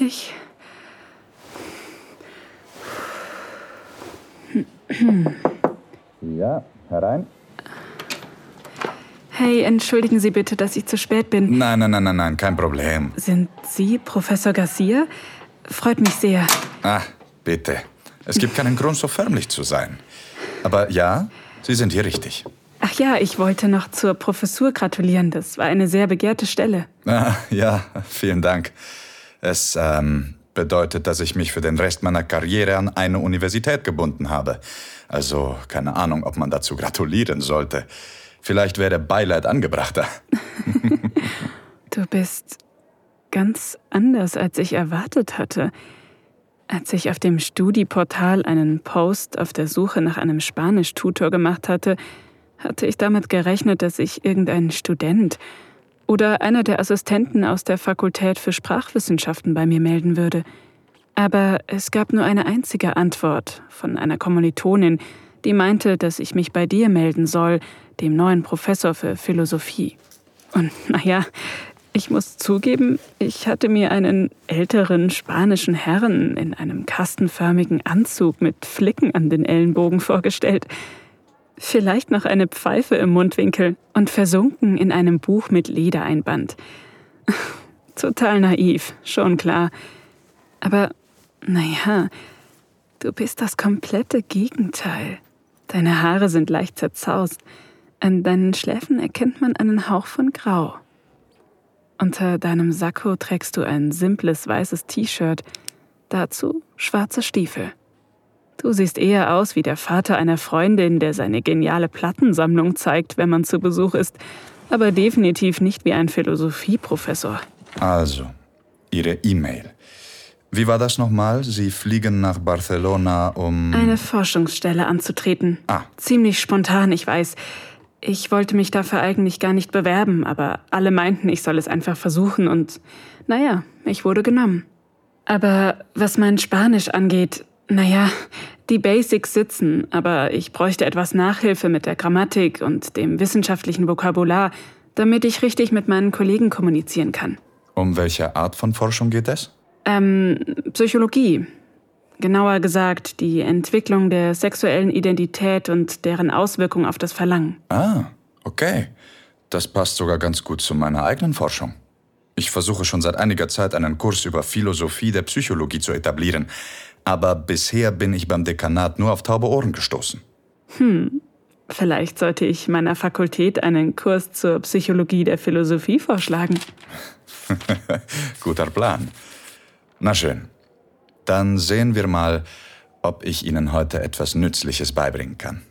richtig? Ja, herein. Hey, entschuldigen Sie bitte, dass ich zu spät bin. Nein, nein, nein, nein, nein, kein Problem. Sind Sie Professor Garcia? Freut mich sehr. Ah, bitte. Es gibt keinen Grund, so förmlich zu sein. Aber ja, Sie sind hier richtig. Ach ja, ich wollte noch zur Professur gratulieren. Das war eine sehr begehrte Stelle. Ah, ja, vielen Dank. Es ähm, bedeutet, dass ich mich für den Rest meiner Karriere an eine Universität gebunden habe. Also keine Ahnung, ob man dazu gratulieren sollte. Vielleicht wäre Beileid angebrachter. du bist ganz anders, als ich erwartet hatte. Als ich auf dem Studieportal einen Post auf der Suche nach einem Spanisch-Tutor gemacht hatte, hatte ich damit gerechnet, dass ich irgendein Student oder einer der Assistenten aus der Fakultät für Sprachwissenschaften bei mir melden würde. Aber es gab nur eine einzige Antwort von einer Kommilitonin, die meinte, dass ich mich bei dir melden soll, dem neuen Professor für Philosophie. Und naja, ich muss zugeben, ich hatte mir einen älteren spanischen Herrn in einem kastenförmigen Anzug mit Flicken an den Ellenbogen vorgestellt. Vielleicht noch eine Pfeife im Mundwinkel und versunken in einem Buch mit Ledereinband. Total naiv, schon klar. Aber, naja, du bist das komplette Gegenteil. Deine Haare sind leicht zerzaust. An deinen Schläfen erkennt man einen Hauch von Grau. Unter deinem Sakko trägst du ein simples weißes T-Shirt, dazu schwarze Stiefel. Du siehst eher aus wie der Vater einer Freundin, der seine geniale Plattensammlung zeigt, wenn man zu Besuch ist, aber definitiv nicht wie ein Philosophieprofessor. Also, Ihre E-Mail. Wie war das nochmal? Sie fliegen nach Barcelona, um. Eine Forschungsstelle anzutreten. Ah. Ziemlich spontan, ich weiß. Ich wollte mich dafür eigentlich gar nicht bewerben, aber alle meinten, ich soll es einfach versuchen und naja, ich wurde genommen. Aber was mein Spanisch angeht, naja, die Basics sitzen, aber ich bräuchte etwas Nachhilfe mit der Grammatik und dem wissenschaftlichen Vokabular, damit ich richtig mit meinen Kollegen kommunizieren kann. Um welche Art von Forschung geht es? Ähm, Psychologie. Genauer gesagt, die Entwicklung der sexuellen Identität und deren Auswirkung auf das Verlangen. Ah, okay. Das passt sogar ganz gut zu meiner eigenen Forschung. Ich versuche schon seit einiger Zeit einen Kurs über Philosophie der Psychologie zu etablieren, aber bisher bin ich beim Dekanat nur auf taube Ohren gestoßen. Hm, vielleicht sollte ich meiner Fakultät einen Kurs zur Psychologie der Philosophie vorschlagen. Guter Plan. Na schön. Dann sehen wir mal, ob ich Ihnen heute etwas Nützliches beibringen kann.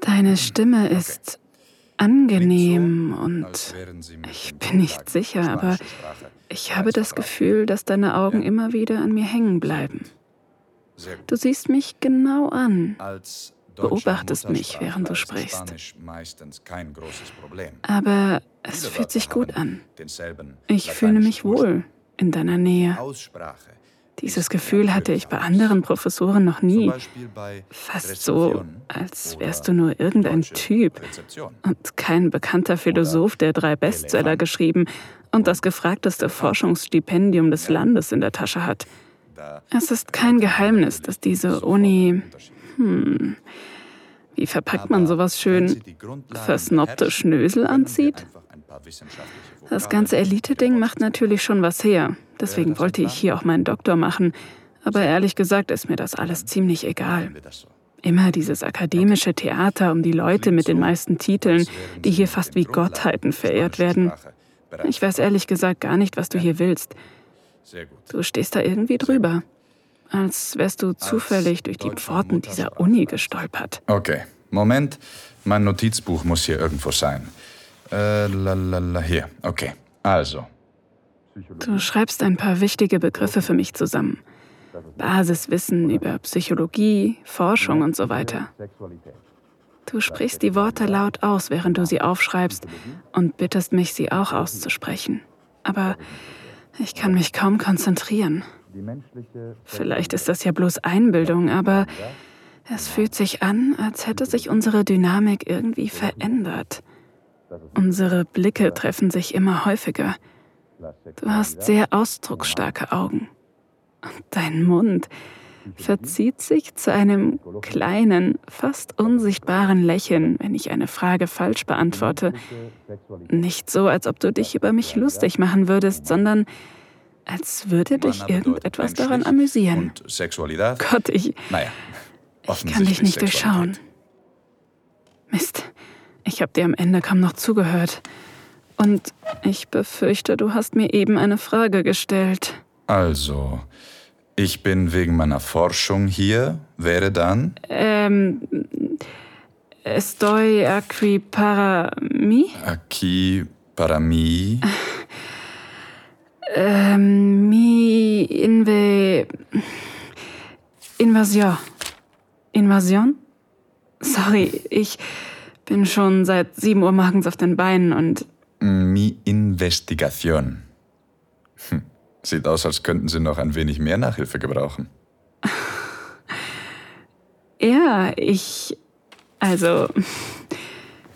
Deine Stimme ist angenehm und ich bin nicht sicher, aber ich habe das Gefühl, dass deine Augen immer wieder an mir hängen bleiben. Du siehst mich genau an, beobachtest mich, während du sprichst. Aber es fühlt sich gut an. Ich fühle mich wohl in deiner Nähe. Dieses Gefühl hatte ich bei anderen Professoren noch nie. Fast so, als wärst du nur irgendein Typ und kein bekannter Philosoph, der drei Bestseller geschrieben und das gefragteste Forschungsstipendium des Landes in der Tasche hat. Es ist kein Geheimnis, dass diese Uni. Hm, wie verpackt man sowas schön? Versnobte Schnösel anzieht? Das ganze Elite-Ding macht natürlich schon was her. Deswegen wollte ich hier auch meinen Doktor machen. Aber ehrlich gesagt ist mir das alles ziemlich egal. Immer dieses akademische Theater um die Leute mit den meisten Titeln, die hier fast wie Gottheiten verehrt werden. Ich weiß ehrlich gesagt gar nicht, was du hier willst. Du stehst da irgendwie drüber. Als wärst du zufällig durch die Pforten dieser Uni gestolpert. Okay, Moment. Mein Notizbuch muss hier irgendwo sein. Äh, lalala, hier. Okay, also. Du schreibst ein paar wichtige Begriffe für mich zusammen. Basiswissen über Psychologie, Forschung und so weiter. Du sprichst die Worte laut aus, während du sie aufschreibst und bittest mich, sie auch auszusprechen. Aber ich kann mich kaum konzentrieren. Vielleicht ist das ja bloß Einbildung, aber es fühlt sich an, als hätte sich unsere Dynamik irgendwie verändert. Unsere Blicke treffen sich immer häufiger. Du hast sehr ausdrucksstarke Augen. Und dein Mund verzieht sich zu einem kleinen, fast unsichtbaren Lächeln, wenn ich eine Frage falsch beantworte. Nicht so, als ob du dich über mich lustig machen würdest, sondern als würde dich irgendetwas daran amüsieren. Gott, ich, ich kann dich nicht durchschauen. Mist, ich habe dir am Ende kaum noch zugehört. Und ich befürchte, du hast mir eben eine Frage gestellt. Also, ich bin wegen meiner Forschung hier, wäre dann Ähm, estoy aquí para mí? aquí para mí. Ähm, mi inve... Invasion. Invasion? Sorry, ich bin schon seit 7 Uhr morgens auf den Beinen und Mi Investigación. Hm. Sieht aus, als könnten Sie noch ein wenig mehr Nachhilfe gebrauchen. ja, ich... Also,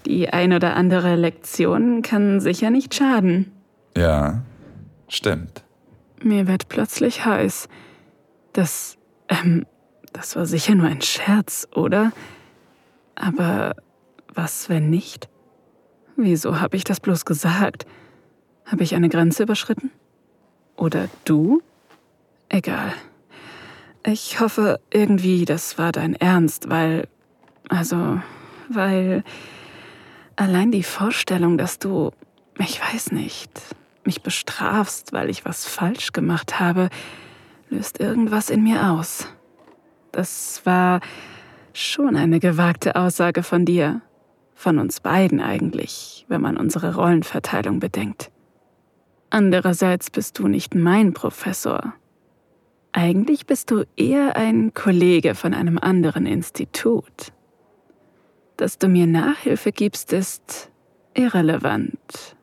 die ein oder andere Lektion kann sicher nicht schaden. Ja, stimmt. Mir wird plötzlich heiß. Das, ähm, das war sicher nur ein Scherz, oder? Aber was, wenn nicht? Wieso habe ich das bloß gesagt? Habe ich eine Grenze überschritten? Oder du? Egal. Ich hoffe irgendwie, das war dein Ernst, weil... Also, weil... Allein die Vorstellung, dass du, ich weiß nicht, mich bestrafst, weil ich was falsch gemacht habe, löst irgendwas in mir aus. Das war schon eine gewagte Aussage von dir. Von uns beiden eigentlich, wenn man unsere Rollenverteilung bedenkt. Andererseits bist du nicht mein Professor. Eigentlich bist du eher ein Kollege von einem anderen Institut. Dass du mir Nachhilfe gibst, ist irrelevant.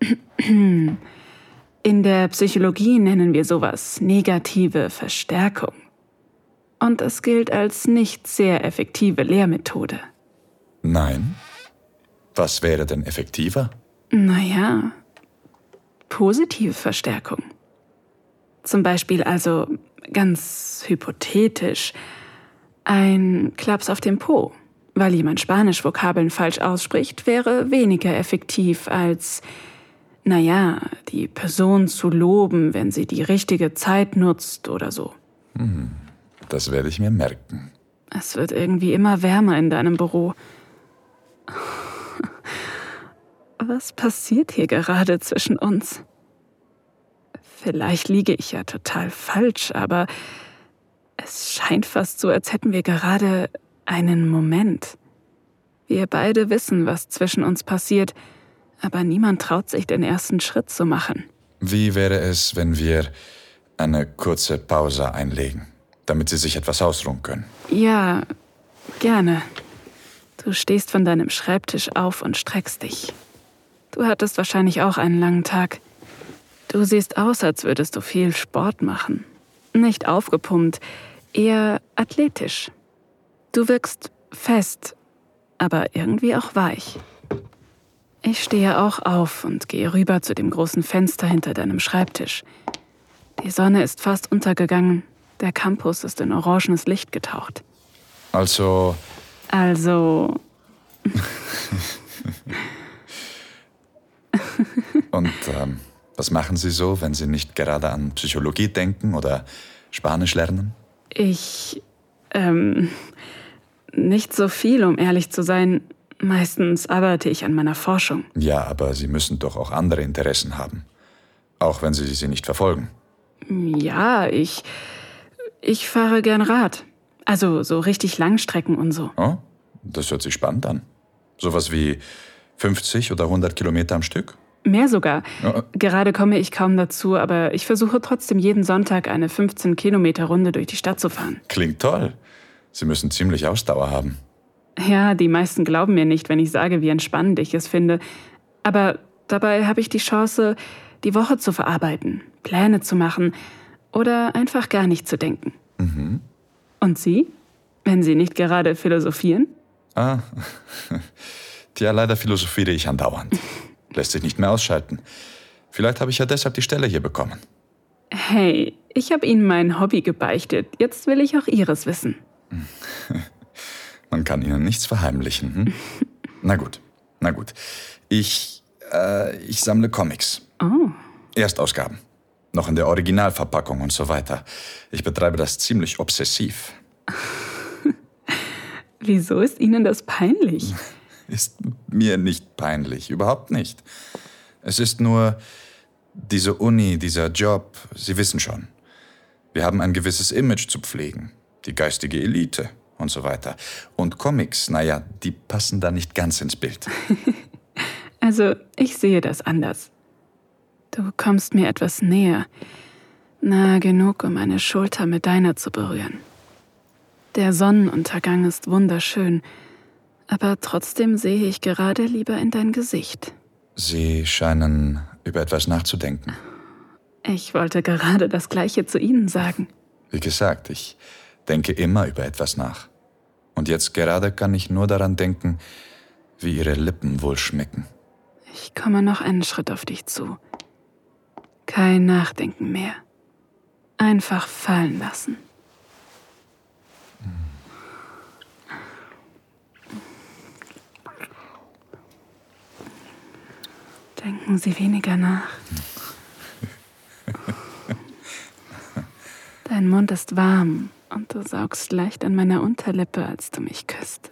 In der Psychologie nennen wir sowas negative Verstärkung. Und das gilt als nicht sehr effektive Lehrmethode. Nein? Was wäre denn effektiver? Naja, positive Verstärkung. Zum Beispiel also ganz hypothetisch ein Klaps auf den Po, weil jemand Spanisch-Vokabeln falsch ausspricht, wäre weniger effektiv als, naja, die Person zu loben, wenn sie die richtige Zeit nutzt oder so. Das werde ich mir merken. Es wird irgendwie immer wärmer in deinem Büro. Was passiert hier gerade zwischen uns? Vielleicht liege ich ja total falsch, aber es scheint fast so, als hätten wir gerade einen Moment. Wir beide wissen, was zwischen uns passiert, aber niemand traut sich, den ersten Schritt zu machen. Wie wäre es, wenn wir eine kurze Pause einlegen, damit Sie sich etwas ausruhen können? Ja, gerne. Du stehst von deinem Schreibtisch auf und streckst dich. Du hattest wahrscheinlich auch einen langen Tag. Du siehst aus, als würdest du viel Sport machen. Nicht aufgepumpt, eher athletisch. Du wirkst fest, aber irgendwie auch weich. Ich stehe auch auf und gehe rüber zu dem großen Fenster hinter deinem Schreibtisch. Die Sonne ist fast untergegangen, der Campus ist in orangenes Licht getaucht. Also, Also, und ähm, was machen Sie so, wenn Sie nicht gerade an Psychologie denken oder Spanisch lernen? ich, ähm, nicht so viel, um ehrlich zu sein. Meistens arbeite ich an meiner Forschung. Ja, aber Sie müssen doch auch andere Interessen haben. Auch wenn Sie sie nicht verfolgen. Ja, ich, ich fahre gern Rad. Also so richtig Langstrecken und so. Oh, das hört sich spannend an. Sowas wie 50 oder 100 Kilometer am Stück? Mehr sogar. Ja. Gerade komme ich kaum dazu, aber ich versuche trotzdem jeden Sonntag eine 15 Kilometer Runde durch die Stadt zu fahren. Klingt toll. Sie müssen ziemlich Ausdauer haben. Ja, die meisten glauben mir nicht, wenn ich sage, wie entspannend ich es finde. Aber dabei habe ich die Chance, die Woche zu verarbeiten, Pläne zu machen oder einfach gar nicht zu denken. Und Sie? Wenn Sie nicht gerade philosophieren? Ah, tja, leider philosophiere ich andauernd. Lässt sich nicht mehr ausschalten. Vielleicht habe ich ja deshalb die Stelle hier bekommen. Hey, ich habe Ihnen mein Hobby gebeichtet. Jetzt will ich auch Ihres wissen. Man kann Ihnen nichts verheimlichen. Hm? na gut, na gut. Ich, äh, ich sammle Comics. Oh. Erstausgaben. Noch in der Originalverpackung und so weiter. Ich betreibe das ziemlich obsessiv. Wieso ist Ihnen das peinlich? Ist mir nicht peinlich, überhaupt nicht. Es ist nur diese Uni, dieser Job, Sie wissen schon. Wir haben ein gewisses Image zu pflegen, die geistige Elite und so weiter. Und Comics, naja, die passen da nicht ganz ins Bild. also, ich sehe das anders. Du kommst mir etwas näher, nah genug, um meine Schulter mit deiner zu berühren. Der Sonnenuntergang ist wunderschön, aber trotzdem sehe ich gerade lieber in dein Gesicht. Sie scheinen über etwas nachzudenken. Ich wollte gerade das Gleiche zu Ihnen sagen. Wie gesagt, ich denke immer über etwas nach. Und jetzt gerade kann ich nur daran denken, wie Ihre Lippen wohl schmecken. Ich komme noch einen Schritt auf dich zu. Kein Nachdenken mehr. Einfach fallen lassen. Denken Sie weniger nach. Dein Mund ist warm und du saugst leicht an meiner Unterlippe, als du mich küsst.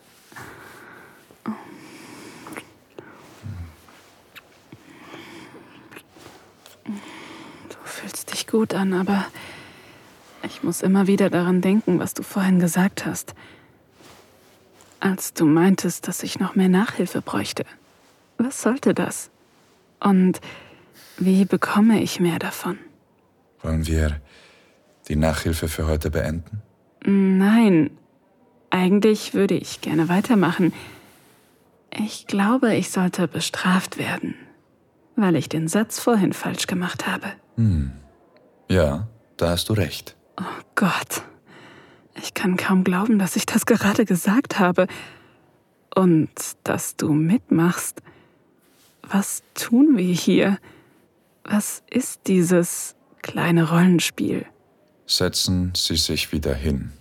Du fühlst dich gut an, aber ich muss immer wieder daran denken, was du vorhin gesagt hast. Als du meintest, dass ich noch mehr Nachhilfe bräuchte. Was sollte das? Und wie bekomme ich mehr davon? Wollen wir die Nachhilfe für heute beenden? Nein, eigentlich würde ich gerne weitermachen. Ich glaube, ich sollte bestraft werden, weil ich den Satz vorhin falsch gemacht habe. Hm. Ja, da hast du recht. Oh Gott. Ich kann kaum glauben, dass ich das gerade gesagt habe. Und dass du mitmachst. Was tun wir hier? Was ist dieses kleine Rollenspiel? Setzen Sie sich wieder hin.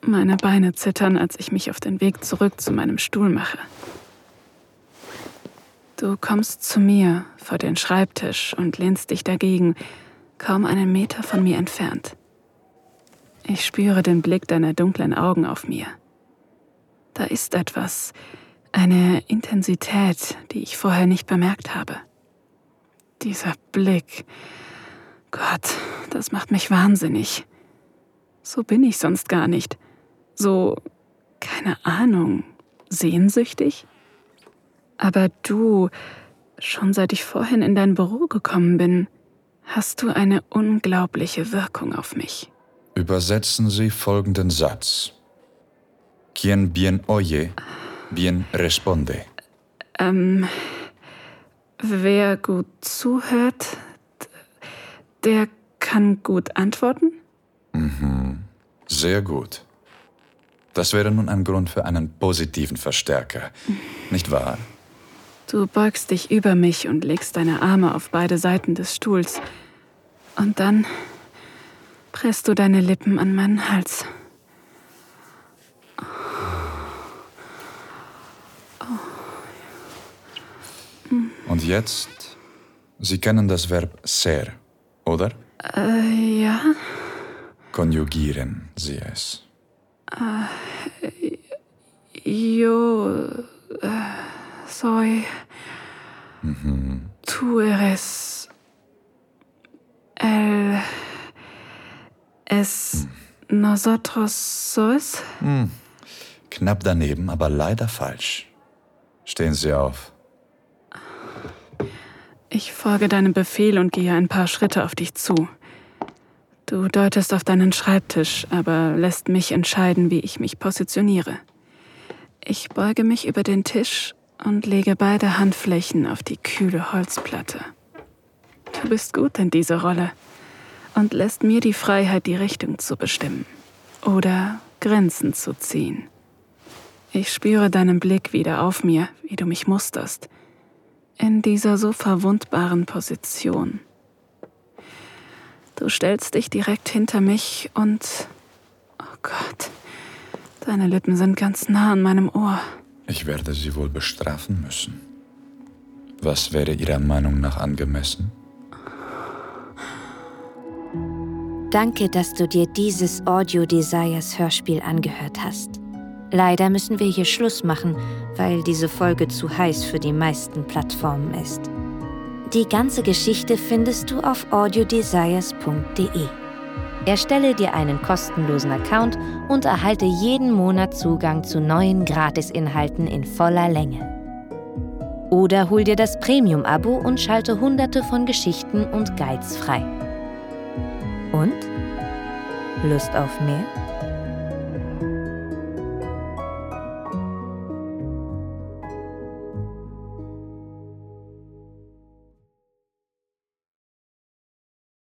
Meine Beine zittern, als ich mich auf den Weg zurück zu meinem Stuhl mache. Du kommst zu mir vor den Schreibtisch und lehnst dich dagegen, kaum einen Meter von mir entfernt. Ich spüre den Blick deiner dunklen Augen auf mir. Da ist etwas, eine Intensität, die ich vorher nicht bemerkt habe. Dieser Blick. Gott, das macht mich wahnsinnig. So bin ich sonst gar nicht. So, keine Ahnung, sehnsüchtig? Aber du, schon seit ich vorhin in dein Büro gekommen bin, hast du eine unglaubliche Wirkung auf mich. Übersetzen Sie folgenden Satz. Quien bien oye, bien responde. Ähm, wer gut zuhört, der kann gut antworten? Mhm. Sehr gut. Das wäre nun ein Grund für einen positiven Verstärker, nicht wahr? Du beugst dich über mich und legst deine Arme auf beide Seiten des Stuhls. Und dann presst du deine Lippen an meinen Hals. Und jetzt, Sie kennen das Verb ser, oder? Äh, ja. Konjugieren Sie es. Äh, yo äh, soy. Mhm. Tú eres. El. Es. Hm. Nosotros sois? Hm. Knapp daneben, aber leider falsch. Stehen Sie auf. Ich folge deinem Befehl und gehe ein paar Schritte auf dich zu. Du deutest auf deinen Schreibtisch, aber lässt mich entscheiden, wie ich mich positioniere. Ich beuge mich über den Tisch und lege beide Handflächen auf die kühle Holzplatte. Du bist gut in dieser Rolle und lässt mir die Freiheit, die Richtung zu bestimmen oder Grenzen zu ziehen. Ich spüre deinen Blick wieder auf mir, wie du mich musterst. In dieser so verwundbaren Position. Du stellst dich direkt hinter mich und... Oh Gott, deine Lippen sind ganz nah an meinem Ohr. Ich werde Sie wohl bestrafen müssen. Was wäre Ihrer Meinung nach angemessen? Danke, dass du dir dieses Audio Desires Hörspiel angehört hast. Leider müssen wir hier Schluss machen, weil diese Folge zu heiß für die meisten Plattformen ist. Die ganze Geschichte findest du auf audiodesires.de. Erstelle dir einen kostenlosen Account und erhalte jeden Monat Zugang zu neuen Gratisinhalten in voller Länge. Oder hol dir das Premium-Abo und schalte hunderte von Geschichten und Guides frei. Und? Lust auf mehr?